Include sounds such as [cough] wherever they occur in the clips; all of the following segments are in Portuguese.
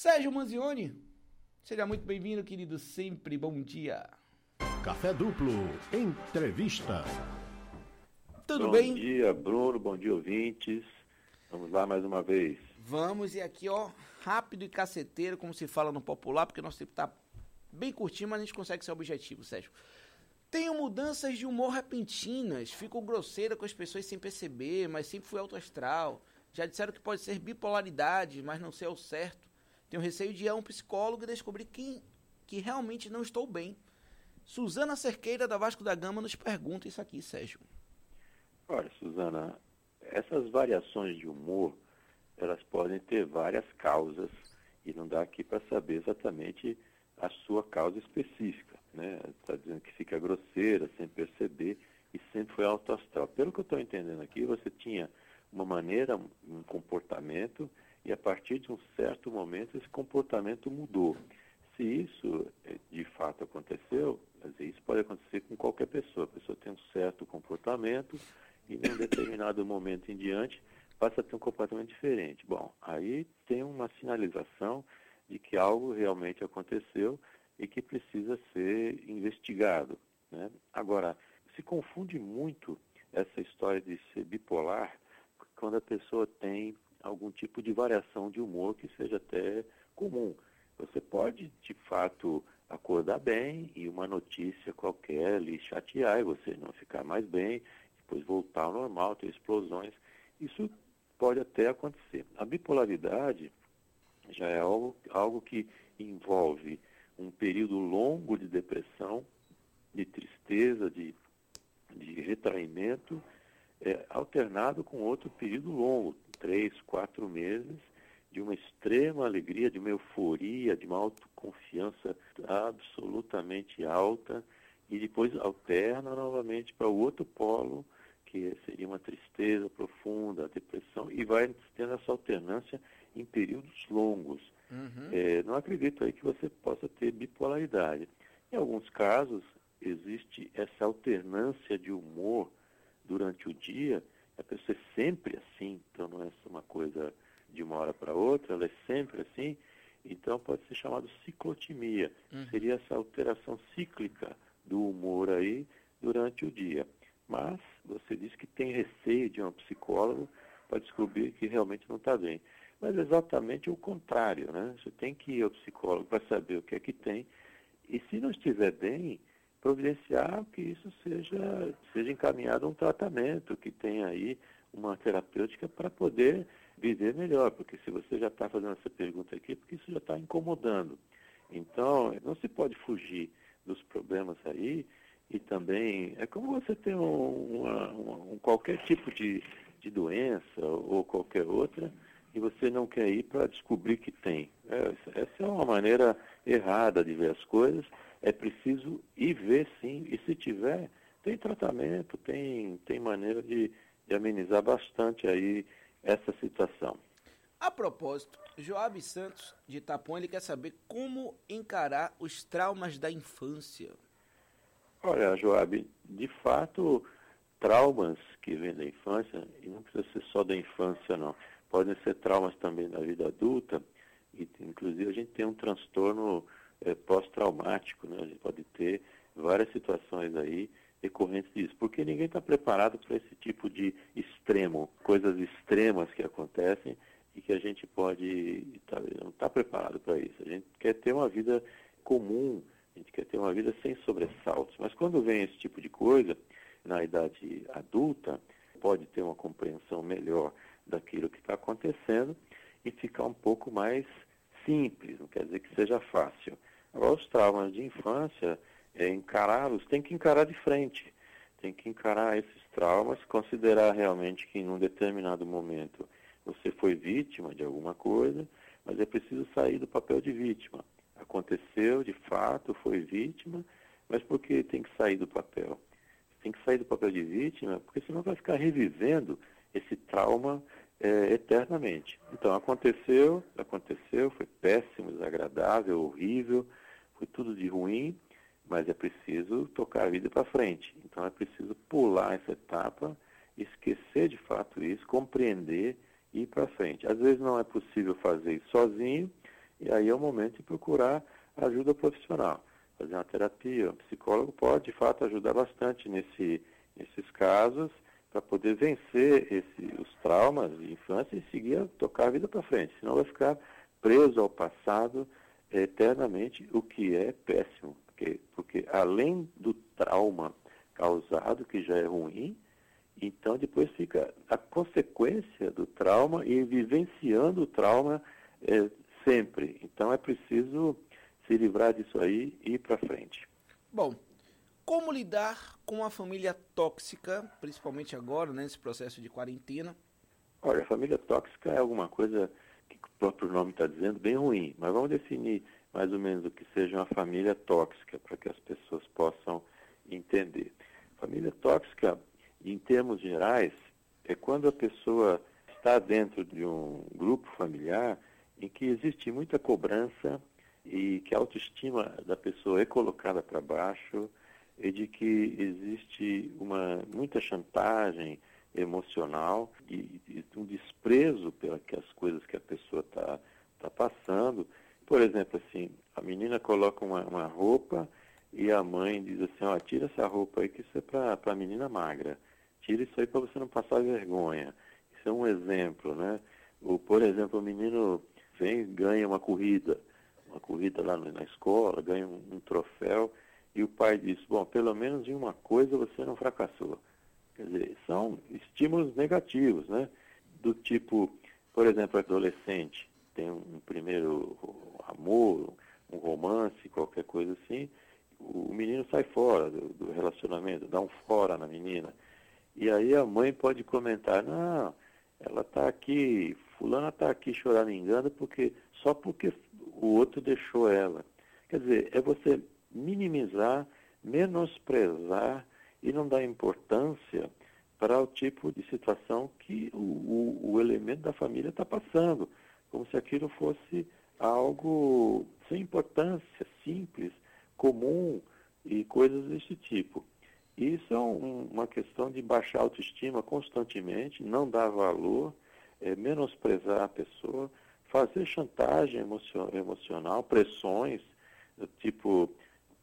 Sérgio Manzioni, seja muito bem-vindo, querido. Sempre bom dia. Café Duplo, entrevista. Tudo bom bem? Bom dia, Bruno. Bom dia, ouvintes. Vamos lá mais uma vez. Vamos, e aqui, ó, rápido e caceteiro, como se fala no popular, porque nosso tempo tá bem curtinho, mas a gente consegue ser objetivo, Sérgio. Tenho mudanças de humor repentinas, fico grosseira com as pessoas sem perceber, mas sempre fui autoastral. Já disseram que pode ser bipolaridade, mas não sei ao certo. Tenho receio de ir a um psicólogo e descobrir quem, que realmente não estou bem. Suzana Cerqueira, da Vasco da Gama, nos pergunta isso aqui, Sérgio. Olha, Suzana, essas variações de humor, elas podem ter várias causas e não dá aqui para saber exatamente a sua causa específica. Né? Está dizendo que fica grosseira, sem perceber, e sempre foi autoastral. Pelo que eu estou entendendo aqui, você tinha uma maneira, um comportamento, e a partir de um certo momento esse comportamento mudou. Se isso eh, de fato aconteceu, isso pode acontecer com qualquer pessoa. A pessoa tem um certo comportamento e em um determinado momento em diante passa a ter um comportamento diferente. Bom, aí tem uma sinalização de que algo realmente aconteceu e que precisa ser investigado. Né? Agora, se confunde muito essa história de ser bipolar quando a pessoa tem algum tipo de variação de humor que seja até comum. Você pode, de fato, acordar bem e uma notícia qualquer lhe chatear e você não ficar mais bem, depois voltar ao normal, ter explosões. Isso pode até acontecer. A bipolaridade já é algo, algo que envolve um período longo de depressão, de tristeza, de, de retraimento, é, alternado com outro período longo, três, quatro meses, de uma extrema alegria, de uma euforia, de uma autoconfiança absolutamente alta, e depois alterna novamente para o outro polo, que seria uma tristeza profunda, a depressão, e vai tendo essa alternância em períodos longos. Uhum. É, não acredito aí que você possa ter bipolaridade. Em alguns casos, existe essa alternância de humor durante o dia, a pessoa é sempre assim, então não é uma coisa de uma hora para outra, ela é sempre assim, então pode ser chamado ciclotimia. Uhum. Seria essa alteração cíclica do humor aí durante o dia. Mas você disse que tem receio de um psicólogo para descobrir que realmente não está bem. Mas é exatamente o contrário, né? Você tem que ir ao psicólogo para saber o que é que tem. E se não estiver bem, providenciar que isso seja, seja encaminhado a um tratamento, que tenha aí uma terapêutica para poder viver melhor. Porque se você já está fazendo essa pergunta aqui, porque isso já está incomodando. Então, não se pode fugir dos problemas aí e também é como você tem um, uma, um qualquer tipo de, de doença ou qualquer outra e você não quer ir para descobrir que tem. É, essa é uma maneira errada de ver as coisas. É preciso ir ver sim, e se tiver, tem tratamento, tem, tem maneira de, de amenizar bastante aí essa situação. A propósito, Joab Santos, de Itapão, ele quer saber como encarar os traumas da infância. Olha, Joab, de fato, traumas que vêm da infância, e não precisa ser só da infância, não podem ser traumas também na vida adulta, e inclusive a gente tem um transtorno é, pós-traumático, né? a gente pode ter várias situações aí decorrentes disso, porque ninguém está preparado para esse tipo de extremo, coisas extremas que acontecem e que a gente pode, tá, não está preparado para isso. A gente quer ter uma vida comum, a gente quer ter uma vida sem sobressaltos, mas quando vem esse tipo de coisa, na idade adulta, pode ter uma compreensão melhor daquilo que está acontecendo e ficar um pouco mais simples, não quer dizer que seja fácil. Agora, os traumas de infância, é, encará-los, tem que encarar de frente, tem que encarar esses traumas, considerar realmente que em um determinado momento você foi vítima de alguma coisa, mas é preciso sair do papel de vítima. Aconteceu, de fato, foi vítima, mas por que tem que sair do papel? Tem que sair do papel de vítima, porque senão vai ficar revivendo esse trauma é, eternamente. Então aconteceu, aconteceu, foi péssimo, desagradável, horrível, foi tudo de ruim, mas é preciso tocar a vida para frente. Então é preciso pular essa etapa, esquecer de fato isso, compreender e ir para frente. Às vezes não é possível fazer isso sozinho, E aí é o momento de procurar ajuda profissional. Fazer uma terapia, um psicólogo pode, de fato, ajudar bastante nesse, nesses casos para poder vencer esse, traumas de infância e seguir a tocar a vida para frente. Senão vai ficar preso ao passado eternamente, o que é péssimo. Porque, porque além do trauma causado, que já é ruim, então depois fica a consequência do trauma e vivenciando o trauma é, sempre. Então é preciso se livrar disso aí e ir para frente. Bom, como lidar com a família tóxica, principalmente agora, né, nesse processo de quarentena? Olha, família tóxica é alguma coisa que o próprio nome está dizendo, bem ruim. Mas vamos definir mais ou menos o que seja uma família tóxica, para que as pessoas possam entender. Família tóxica, em termos gerais, é quando a pessoa está dentro de um grupo familiar em que existe muita cobrança e que a autoestima da pessoa é colocada para baixo, e de que existe uma muita chantagem emocional e, e um desprezo pelas coisas que a pessoa está tá passando. Por exemplo, assim, a menina coloca uma, uma roupa e a mãe diz assim, ó, tira essa roupa aí que isso é para a menina magra. Tira isso aí para você não passar vergonha. Isso é um exemplo, né? Ou, por exemplo, o menino vem ganha uma corrida, uma corrida lá na escola, ganha um, um troféu e o pai diz, bom, pelo menos em uma coisa você não fracassou. Quer dizer, são estímulos negativos, né? Do tipo, por exemplo, adolescente tem um primeiro amor, um romance, qualquer coisa assim, o menino sai fora do, do relacionamento, dá um fora na menina. E aí a mãe pode comentar, não, ela está aqui, fulana está aqui choramingando porque só porque o outro deixou ela. Quer dizer, é você minimizar, menosprezar e não dar importância para o tipo de situação que o, o, o elemento da família está passando, como se aquilo fosse algo sem importância, simples, comum e coisas desse tipo. Isso é um, uma questão de baixar a autoestima constantemente, não dar valor, é, menosprezar a pessoa, fazer chantagem emocional, pressões, tipo,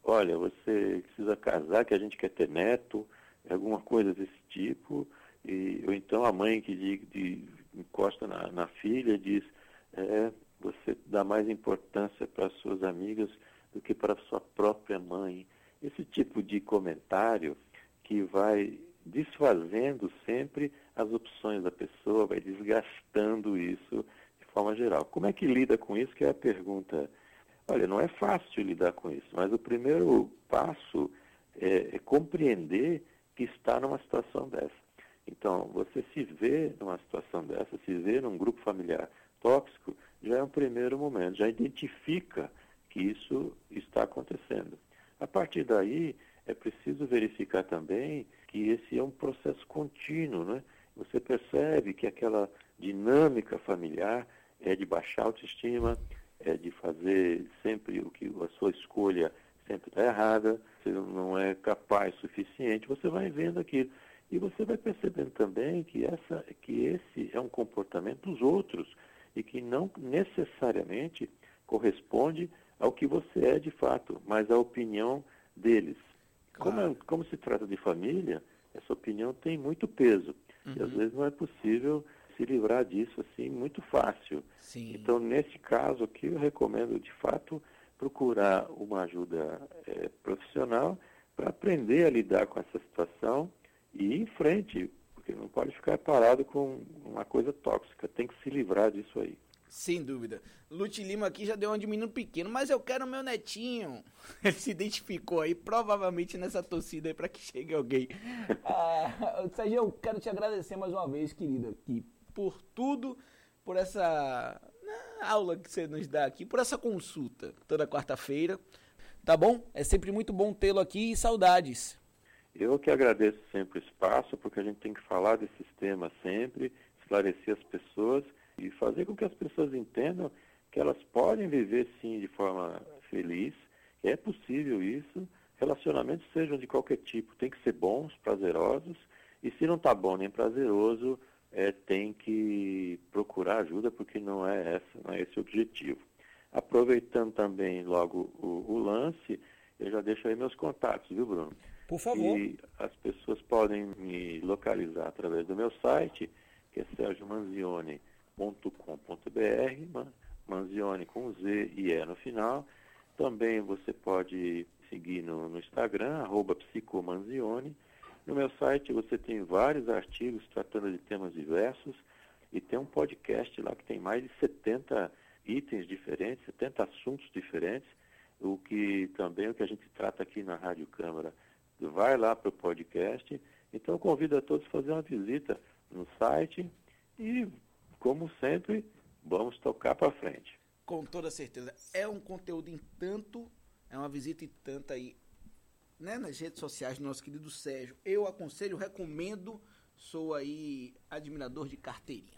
olha, você precisa casar, que a gente quer ter neto, alguma coisa desse tipo. E, ou então a mãe que de, de, encosta na, na filha diz, é, você dá mais importância para suas amigas do que para sua própria mãe. Esse tipo de comentário que vai desfazendo sempre as opções da pessoa, vai desgastando isso de forma geral. Como é que lida com isso? Que é a pergunta Olha, não é fácil lidar com isso, mas o primeiro passo é, é compreender que está numa situação dessa. Então, você se vê numa situação dessa, se vê num grupo familiar tóxico, já é um primeiro momento, já identifica que isso está acontecendo. A partir daí, é preciso verificar também que esse é um processo contínuo, né? Você percebe que aquela dinâmica familiar é de baixa autoestima, é, de fazer sempre o que a sua escolha sempre está errada, você não é capaz o suficiente, você vai vendo aquilo. E você vai percebendo também que, essa, que esse é um comportamento dos outros e que não necessariamente corresponde ao que você é de fato, mas à opinião deles. Como, é, como se trata de família, essa opinião tem muito peso. Uhum. E às uhum. vezes não é possível se livrar disso assim muito fácil. Sim. Então, nesse caso aqui, eu recomendo de fato procurar uma ajuda é, profissional para aprender a lidar com essa situação e ir em frente, porque não pode ficar parado com uma coisa tóxica, tem que se livrar disso aí. Sem dúvida. Lute Lima aqui já deu um de menino pequeno, mas eu quero meu netinho. [laughs] Ele se identificou aí, provavelmente nessa torcida aí para que chegue alguém. [laughs] ah, Sérgio, eu quero te agradecer mais uma vez, querida, que por tudo, por essa né, aula que você nos dá aqui, por essa consulta toda quarta-feira. Tá bom? É sempre muito bom tê-lo aqui e saudades. Eu que agradeço sempre o espaço, porque a gente tem que falar desses temas sempre, esclarecer as pessoas e fazer com que as pessoas entendam que elas podem viver sim de forma feliz, é possível isso. Relacionamentos sejam de qualquer tipo, tem que ser bons, prazerosos, e se não está bom nem prazeroso, é, tem que procurar ajuda porque não é essa, não é esse o objetivo. Aproveitando também logo o, o lance, eu já deixo aí meus contatos, viu, Bruno? Por favor. E as pessoas podem me localizar através do meu site, que é sergiomanzione.com.br, Manzione com Z e E no final. Também você pode seguir no, no Instagram, arroba psicomanzione. No meu site você tem vários artigos tratando de temas diversos e tem um podcast lá que tem mais de 70 itens diferentes, 70 assuntos diferentes, o que também é o que a gente trata aqui na Rádio Câmara vai lá para o podcast. Então, convido a todos a fazer uma visita no site e, como sempre, vamos tocar para frente. Com toda certeza. É um conteúdo em tanto, é uma visita em tanto aí, né, nas redes sociais do nosso querido Sérgio. Eu aconselho, recomendo, sou aí admirador de carteirinha.